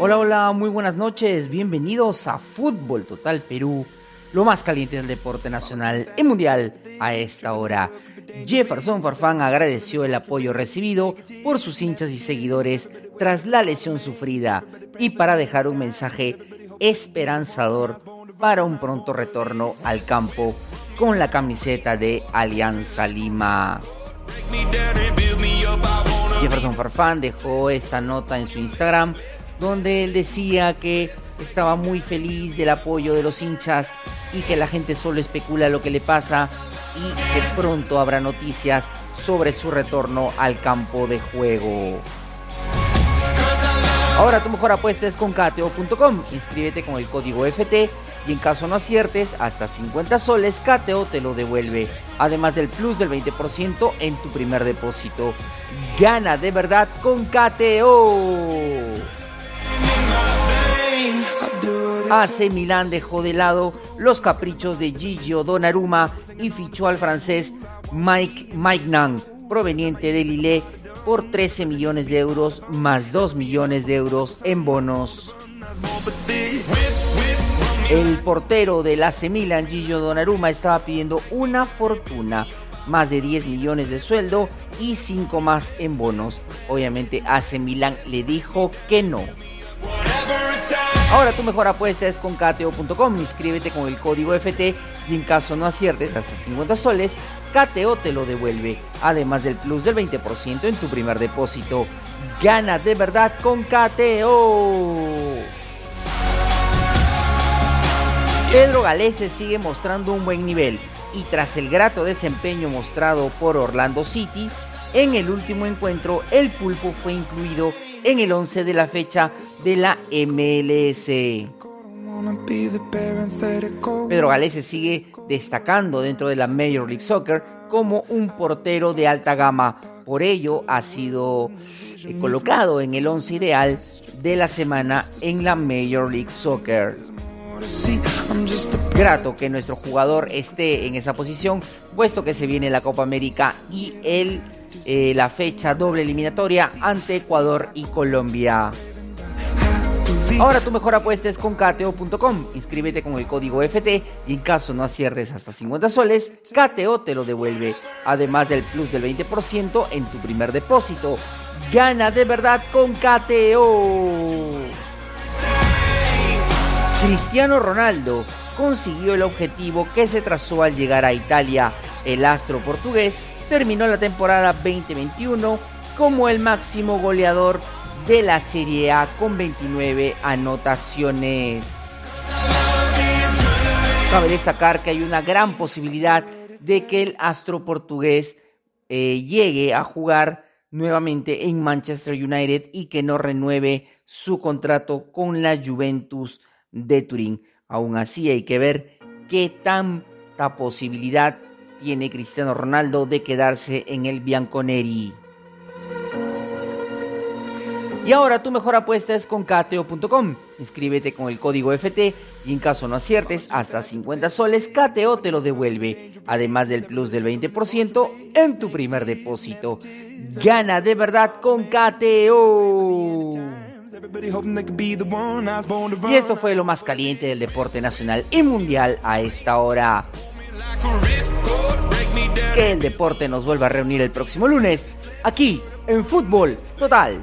Hola, hola, muy buenas noches. Bienvenidos a Fútbol Total Perú, lo más caliente del deporte nacional y mundial a esta hora. Jefferson Farfán agradeció el apoyo recibido por sus hinchas y seguidores tras la lesión sufrida y para dejar un mensaje esperanzador para un pronto retorno al campo con la camiseta de Alianza Lima. Jefferson Farfán dejó esta nota en su Instagram donde él decía que estaba muy feliz del apoyo de los hinchas y que la gente solo especula lo que le pasa y que pronto habrá noticias sobre su retorno al campo de juego. Ahora tu mejor apuesta es con Cateo.com. Inscríbete con el código FT y en caso no aciertes, hasta 50 soles Cateo te lo devuelve. Además del plus del 20% en tu primer depósito. Gana de verdad con Cateo. AC Milán dejó de lado los caprichos de Gigio Donnarumma y fichó al francés Mike Maignan, proveniente de Lille, por 13 millones de euros más 2 millones de euros en bonos. El portero del AC Milan, Gigio Donnarumma, estaba pidiendo una fortuna, más de 10 millones de sueldo y 5 más en bonos. Obviamente AC Milan le dijo que no. Ahora tu mejor apuesta es con Cateo.com. Inscríbete con el código FT y en caso no aciertes hasta 50 soles, Cateo te lo devuelve. Además del plus del 20% en tu primer depósito. Gana de verdad con Cateo. Pedro Galese sigue mostrando un buen nivel y tras el grato desempeño mostrado por Orlando City, en el último encuentro el pulpo fue incluido en el 11 de la fecha de la MLS. Pedro Galese sigue destacando dentro de la Major League Soccer como un portero de alta gama. Por ello ha sido eh, colocado en el 11 ideal de la semana en la Major League Soccer. Grato que nuestro jugador esté en esa posición, puesto que se viene la Copa América y el, eh, la fecha doble eliminatoria ante Ecuador y Colombia. Ahora tu mejor apuesta es con Cateo.com. Inscríbete con el código FT y en caso no aciertes hasta 50 soles, Cateo te lo devuelve. Además del plus del 20% en tu primer depósito. Gana de verdad con Cateo. Cristiano Ronaldo consiguió el objetivo que se trazó al llegar a Italia. El astro portugués terminó la temporada 2021 como el máximo goleador de la Serie A con 29 anotaciones. Cabe destacar que hay una gran posibilidad de que el astro portugués eh, llegue a jugar nuevamente en Manchester United y que no renueve su contrato con la Juventus de Turín. Aún así hay que ver qué tanta posibilidad tiene Cristiano Ronaldo de quedarse en el Bianconeri. Y ahora tu mejor apuesta es con Cateo.com. Inscríbete con el código FT y en caso no aciertes, hasta 50 soles, Cateo te lo devuelve. Además del plus del 20% en tu primer depósito. Gana de verdad con Cateo. Y esto fue lo más caliente del deporte nacional y mundial a esta hora. Que el deporte nos vuelva a reunir el próximo lunes, aquí en Fútbol Total.